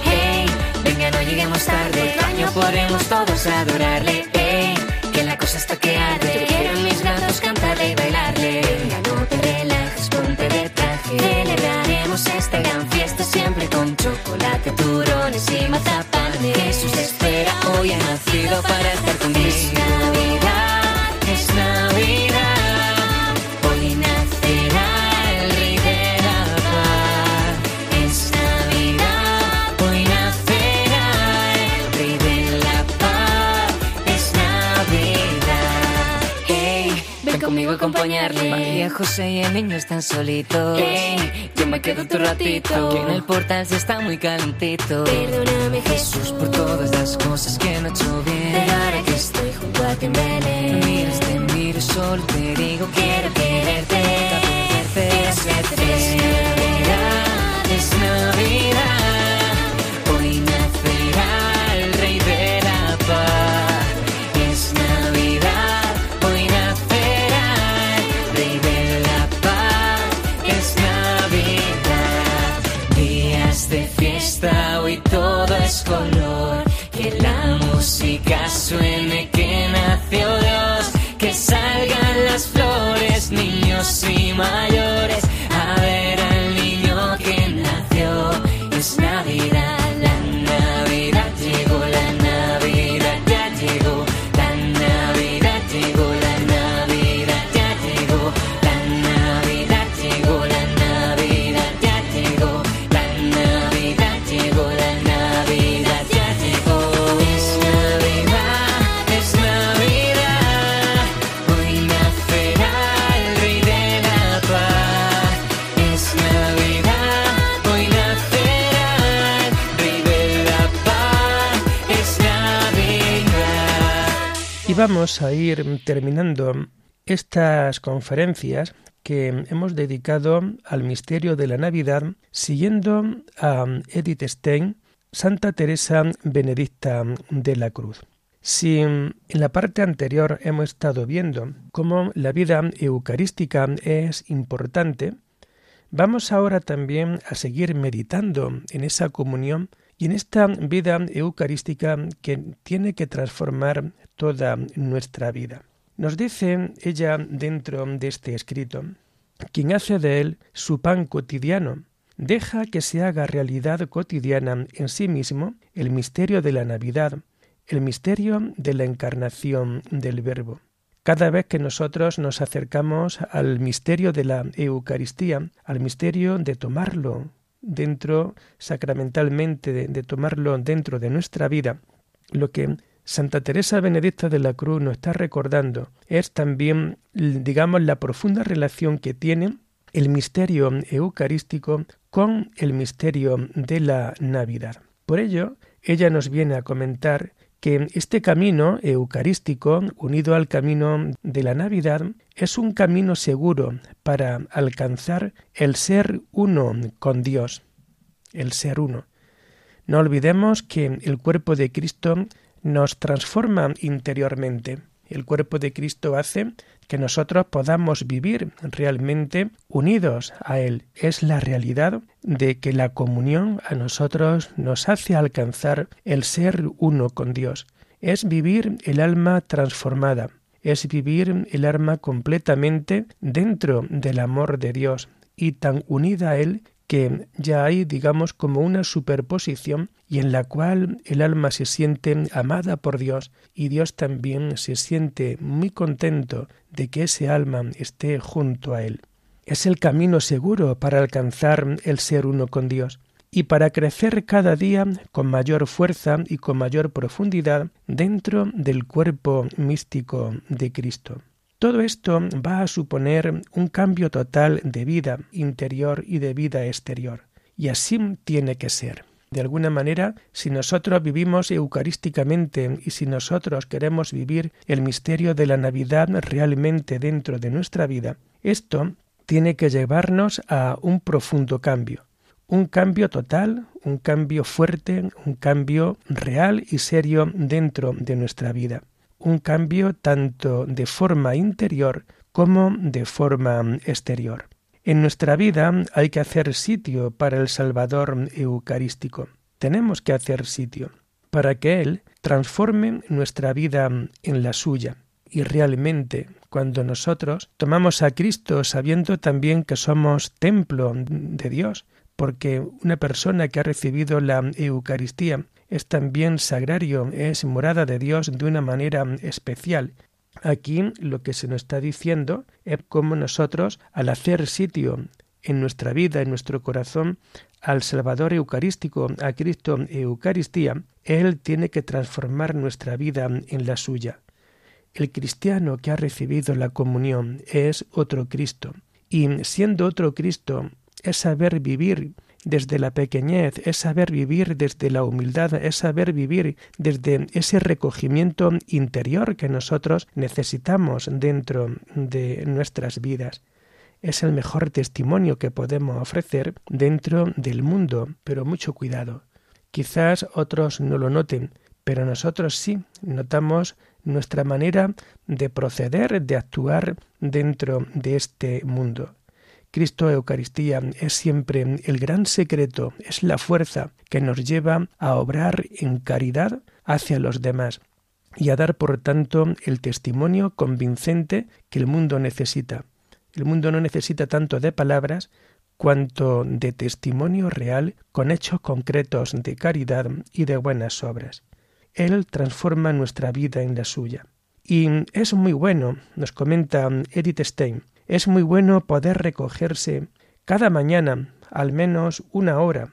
No lleguemos tarde, otro año podremos todos adorarle. Hey, que la cosa está que arde, yo quiero mis brazos cantarle y bailarle. Venga, no te relajes, ponte de traje. Celebraremos esta gran fiesta siempre con chocolate, turones y mazapán. Jesús espera, hoy ha nacido para estar conmigo. Ven conmigo a acompañarle. María, José y el niño están solitos. Hey, yo me quedo otro ratito. Que en el portal se está muy calentito. Perdóname Jesús por todas las cosas que no he hecho bien. Pero ahora que estoy junto a ti Belén mires, te miro, solo te digo quiero quererte. Nunca perderte. Es Navidad, es Navidad. Música suene, que nació Dios, que salgan las flores, niños y mayores, Vamos a ir terminando estas conferencias que hemos dedicado al misterio de la Navidad siguiendo a Edith Stein, Santa Teresa Benedicta de la Cruz. Si en la parte anterior hemos estado viendo cómo la vida eucarística es importante, vamos ahora también a seguir meditando en esa comunión y en esta vida eucarística que tiene que transformar toda nuestra vida. Nos dice ella dentro de este escrito, quien hace de él su pan cotidiano, deja que se haga realidad cotidiana en sí mismo el misterio de la Navidad, el misterio de la encarnación del Verbo. Cada vez que nosotros nos acercamos al misterio de la Eucaristía, al misterio de tomarlo dentro sacramentalmente, de, tomarlo dentro de nuestra vida, lo que Santa Teresa Benedicta de la Cruz nos está recordando es también, digamos, la profunda relación que tiene el misterio eucarístico con el misterio de la Navidad. Por ello, ella nos viene a comentar que este camino eucarístico, unido al camino de la Navidad, es un camino seguro para alcanzar el ser uno con Dios, el ser uno. No olvidemos que el cuerpo de Cristo nos transforma interiormente. El cuerpo de Cristo hace que nosotros podamos vivir realmente unidos a Él. Es la realidad de que la comunión a nosotros nos hace alcanzar el ser uno con Dios. Es vivir el alma transformada. Es vivir el alma completamente dentro del amor de Dios y tan unida a Él que ya hay, digamos, como una superposición y en la cual el alma se siente amada por Dios y Dios también se siente muy contento de que ese alma esté junto a él. Es el camino seguro para alcanzar el ser uno con Dios y para crecer cada día con mayor fuerza y con mayor profundidad dentro del cuerpo místico de Cristo. Todo esto va a suponer un cambio total de vida interior y de vida exterior. Y así tiene que ser. De alguna manera, si nosotros vivimos eucarísticamente y si nosotros queremos vivir el misterio de la Navidad realmente dentro de nuestra vida, esto tiene que llevarnos a un profundo cambio. Un cambio total, un cambio fuerte, un cambio real y serio dentro de nuestra vida un cambio tanto de forma interior como de forma exterior. En nuestra vida hay que hacer sitio para el Salvador Eucarístico. Tenemos que hacer sitio para que Él transforme nuestra vida en la suya. Y realmente, cuando nosotros tomamos a Cristo sabiendo también que somos templo de Dios, porque una persona que ha recibido la Eucaristía es también sagrario, es morada de Dios de una manera especial. Aquí lo que se nos está diciendo es cómo nosotros, al hacer sitio en nuestra vida, en nuestro corazón, al Salvador Eucarístico, a Cristo Eucaristía, Él tiene que transformar nuestra vida en la suya. El cristiano que ha recibido la comunión es otro Cristo, y siendo otro Cristo, es saber vivir desde la pequeñez, es saber vivir desde la humildad, es saber vivir desde ese recogimiento interior que nosotros necesitamos dentro de nuestras vidas. Es el mejor testimonio que podemos ofrecer dentro del mundo, pero mucho cuidado. Quizás otros no lo noten, pero nosotros sí notamos nuestra manera de proceder, de actuar dentro de este mundo. Cristo Eucaristía es siempre el gran secreto, es la fuerza que nos lleva a obrar en caridad hacia los demás y a dar por tanto el testimonio convincente que el mundo necesita. El mundo no necesita tanto de palabras cuanto de testimonio real con hechos concretos de caridad y de buenas obras. Él transforma nuestra vida en la suya. Y es muy bueno, nos comenta Edith Stein, es muy bueno poder recogerse cada mañana al menos una hora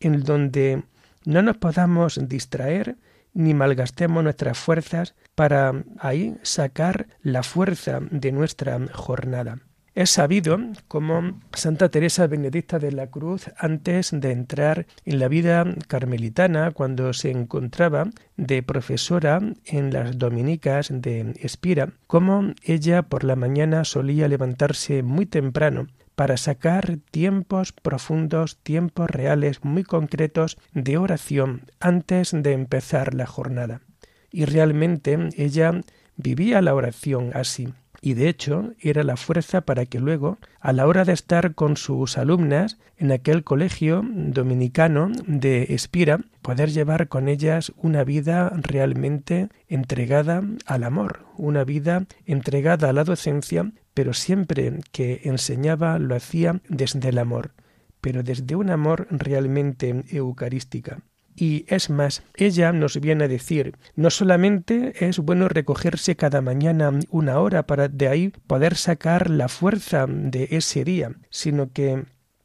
en donde no nos podamos distraer ni malgastemos nuestras fuerzas para ahí sacar la fuerza de nuestra jornada. Es sabido como Santa Teresa Benedicta de la Cruz, antes de entrar en la vida carmelitana, cuando se encontraba de profesora en las dominicas de Espira, como ella por la mañana solía levantarse muy temprano para sacar tiempos profundos, tiempos reales muy concretos de oración antes de empezar la jornada. Y realmente ella vivía la oración así y de hecho era la fuerza para que luego, a la hora de estar con sus alumnas en aquel colegio dominicano de Espira, poder llevar con ellas una vida realmente entregada al amor, una vida entregada a la docencia, pero siempre que enseñaba lo hacía desde el amor, pero desde un amor realmente eucarística. Y es más, ella nos viene a decir, no solamente es bueno recogerse cada mañana una hora para de ahí poder sacar la fuerza de ese día, sino que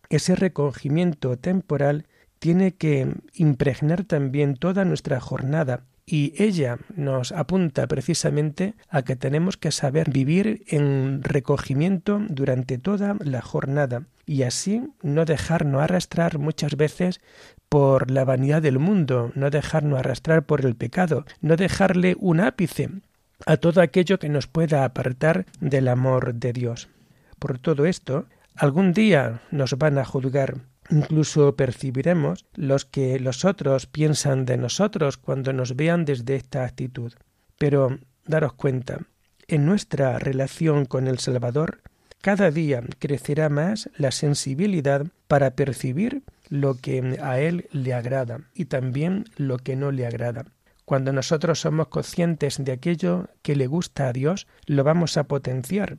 ese recogimiento temporal tiene que impregnar también toda nuestra jornada y ella nos apunta precisamente a que tenemos que saber vivir en recogimiento durante toda la jornada y así no dejarnos arrastrar muchas veces por la vanidad del mundo, no dejarnos arrastrar por el pecado, no dejarle un ápice a todo aquello que nos pueda apartar del amor de Dios. Por todo esto, algún día nos van a juzgar Incluso percibiremos los que los otros piensan de nosotros cuando nos vean desde esta actitud. Pero daros cuenta, en nuestra relación con el Salvador, cada día crecerá más la sensibilidad para percibir lo que a Él le agrada y también lo que no le agrada. Cuando nosotros somos conscientes de aquello que le gusta a Dios, lo vamos a potenciar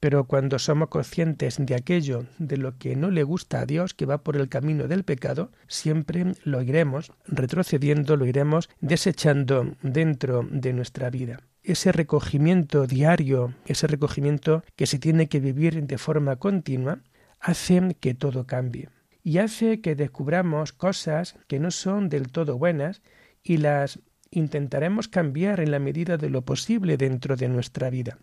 pero cuando somos conscientes de aquello de lo que no le gusta a Dios, que va por el camino del pecado, siempre lo iremos retrocediendo, lo iremos desechando dentro de nuestra vida. Ese recogimiento diario, ese recogimiento que se tiene que vivir de forma continua, hace que todo cambie y hace que descubramos cosas que no son del todo buenas y las intentaremos cambiar en la medida de lo posible dentro de nuestra vida.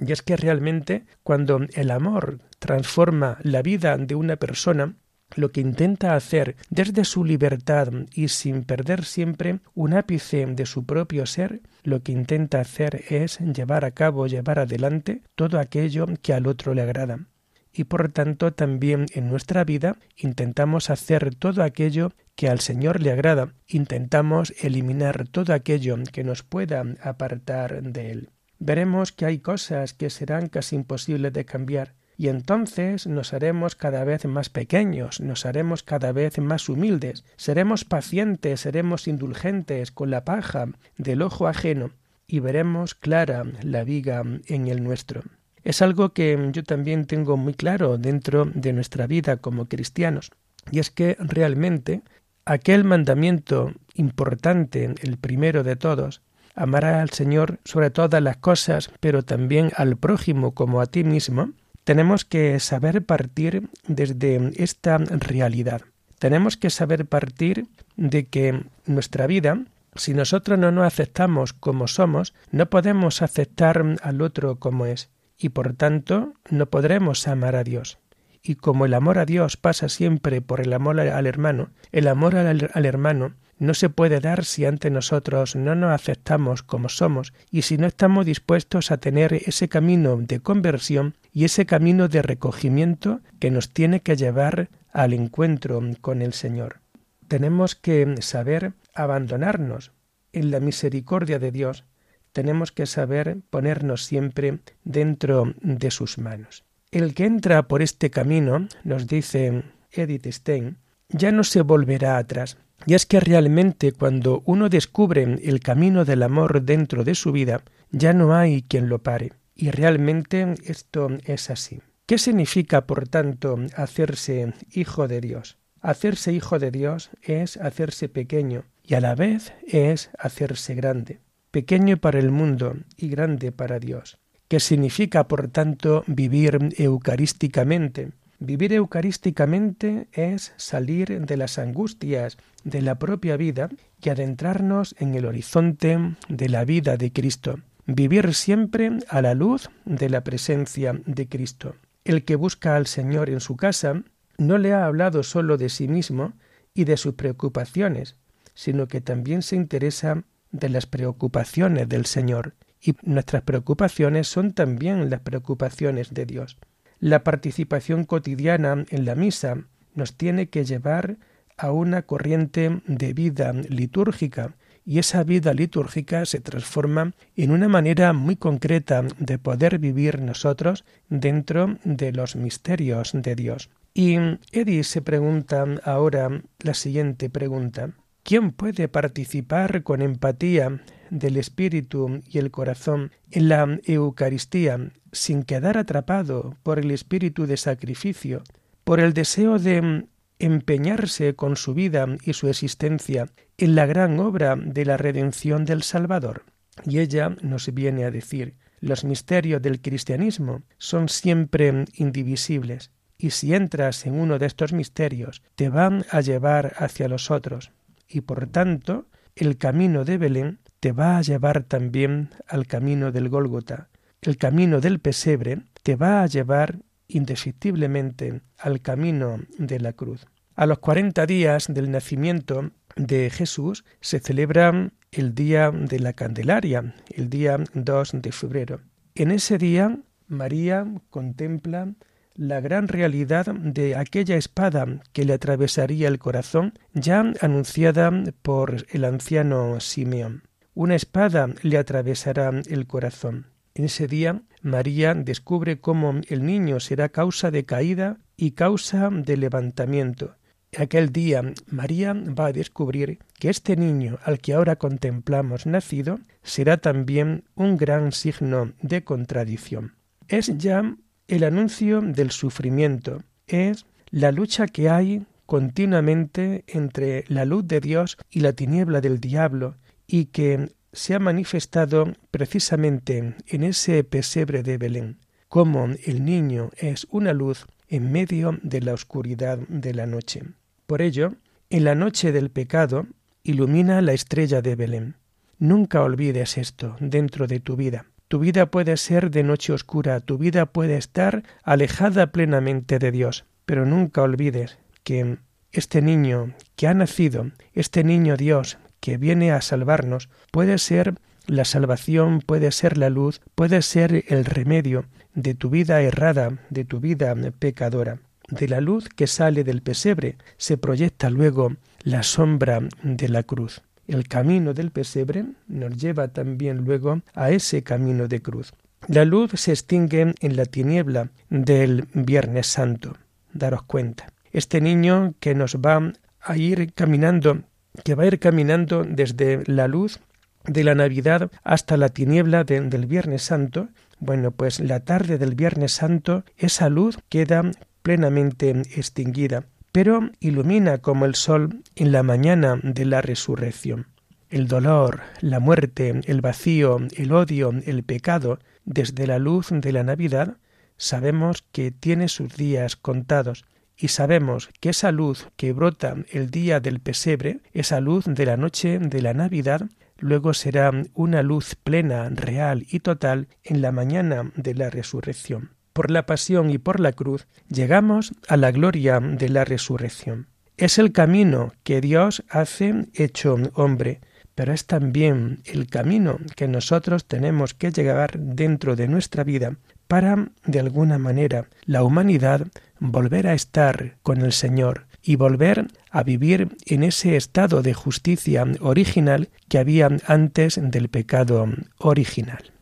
Y es que realmente cuando el amor transforma la vida de una persona, lo que intenta hacer desde su libertad y sin perder siempre un ápice de su propio ser, lo que intenta hacer es llevar a cabo, llevar adelante todo aquello que al otro le agrada. Y por tanto también en nuestra vida intentamos hacer todo aquello que al Señor le agrada, intentamos eliminar todo aquello que nos pueda apartar de Él. Veremos que hay cosas que serán casi imposibles de cambiar, y entonces nos haremos cada vez más pequeños, nos haremos cada vez más humildes, seremos pacientes, seremos indulgentes con la paja del ojo ajeno, y veremos clara la viga en el nuestro. Es algo que yo también tengo muy claro dentro de nuestra vida como cristianos, y es que realmente aquel mandamiento importante, el primero de todos, amará al Señor sobre todas las cosas, pero también al prójimo como a ti mismo, tenemos que saber partir desde esta realidad. Tenemos que saber partir de que nuestra vida, si nosotros no nos aceptamos como somos, no podemos aceptar al otro como es, y por tanto no podremos amar a Dios. Y como el amor a Dios pasa siempre por el amor al hermano, el amor al, hermano no se puede dar si ante nosotros no nos aceptamos como somos y si no estamos dispuestos a tener ese camino de conversión y ese camino de recogimiento que nos tiene que llevar al encuentro con el Señor. Tenemos que saber abandonarnos en la misericordia de Dios, tenemos que saber ponernos siempre dentro de sus manos. El que entra por este camino, nos dice Edith Stein, ya no se volverá atrás. Y es que realmente cuando uno descubre el camino del amor dentro de su vida, ya no hay quien lo pare. Y realmente esto es así. ¿Qué significa, por tanto, hacerse hijo de Dios? Hacerse hijo de Dios es hacerse pequeño y a la vez es hacerse grande. Pequeño para el mundo y grande para Dios que significa, por tanto, vivir eucarísticamente. Vivir eucarísticamente es salir de las angustias de la propia vida y adentrarnos en el horizonte de la vida de Cristo. Vivir siempre a la luz de la presencia de Cristo. El que busca al Señor en su casa no le ha hablado sólo de sí mismo y de sus preocupaciones, sino que también se interesa de las preocupaciones del Señor y nuestras preocupaciones son también las preocupaciones de Dios. La participación cotidiana en la misa nos tiene que llevar a una corriente de vida litúrgica y esa vida litúrgica se transforma en una manera muy concreta de poder vivir nosotros dentro de los misterios de Dios. Y Eddie se pregunta ahora la siguiente pregunta. ¿Quién puede participar con empatía del espíritu y el corazón en la Eucaristía sin quedar atrapado por el espíritu de sacrificio, por el deseo de empeñarse con su vida y su existencia en la gran obra de la redención del Salvador. Y ella nos viene a decir, los misterios del cristianismo son siempre indivisibles, y si entras en uno de estos misterios, te van a llevar hacia los otros, y por tanto, el camino de Belén te va a llevar también al camino del Gólgota. El camino del pesebre te va a llevar indefectiblemente al camino de la cruz. A los cuarenta días del nacimiento de Jesús se celebra el día de la Candelaria, el día 2 de febrero. En ese día María contempla la gran realidad de aquella espada que le atravesaría el corazón, ya anunciada por el anciano Simeón una espada le atravesará el corazón. En ese día María descubre cómo el niño será causa de caída y causa de levantamiento. Aquel día María va a descubrir que este niño al que ahora contemplamos nacido será también un gran signo de contradicción. Es ya el anuncio del sufrimiento, es la lucha que hay continuamente entre la luz de Dios y la tiniebla del diablo, y que se ha manifestado precisamente en ese pesebre de Belén, como el niño es una luz en medio de la oscuridad de la noche. Por ello, en la noche del pecado, ilumina la estrella de Belén. Nunca olvides esto dentro de tu vida. Tu vida puede ser de noche oscura, tu vida puede estar alejada plenamente de Dios, pero nunca olvides que este niño que ha nacido, este niño Dios que viene a salvarnos, puede ser la salvación, puede ser la luz, puede ser el remedio de tu vida errada, de tu vida pecadora. De la luz que sale del pesebre se proyecta luego la sombra de la cruz. El camino del pesebre nos lleva también luego a ese camino de cruz. La luz se extingue en la tiniebla del Viernes Santo. Daros cuenta. Este niño que nos va a ir caminando, que va a ir caminando desde la luz de la Navidad hasta la tiniebla del Viernes Santo, bueno, pues la tarde del Viernes Santo esa luz queda plenamente extinguida, pero ilumina como el sol en la mañana de la resurrección. El dolor, la muerte, el vacío, el odio, el pecado, desde la luz de la Navidad, sabemos que tiene sus días contados, y sabemos que esa luz que brota el día del pesebre, esa luz de la noche de la Navidad, luego será una luz plena, real y total en la mañana de la resurrección. Por la pasión y por la cruz llegamos a la gloria de la resurrección. Es el camino que Dios hace hecho hombre, pero es también el camino que nosotros tenemos que llegar dentro de nuestra vida para, de alguna manera, la humanidad volver a estar con el Señor y volver a vivir en ese estado de justicia original que había antes del pecado original.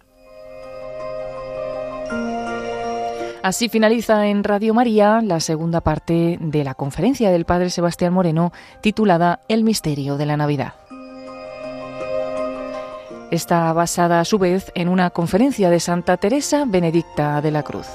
Así finaliza en Radio María la segunda parte de la conferencia del Padre Sebastián Moreno titulada El misterio de la Navidad. Está basada a su vez en una conferencia de Santa Teresa Benedicta de la Cruz.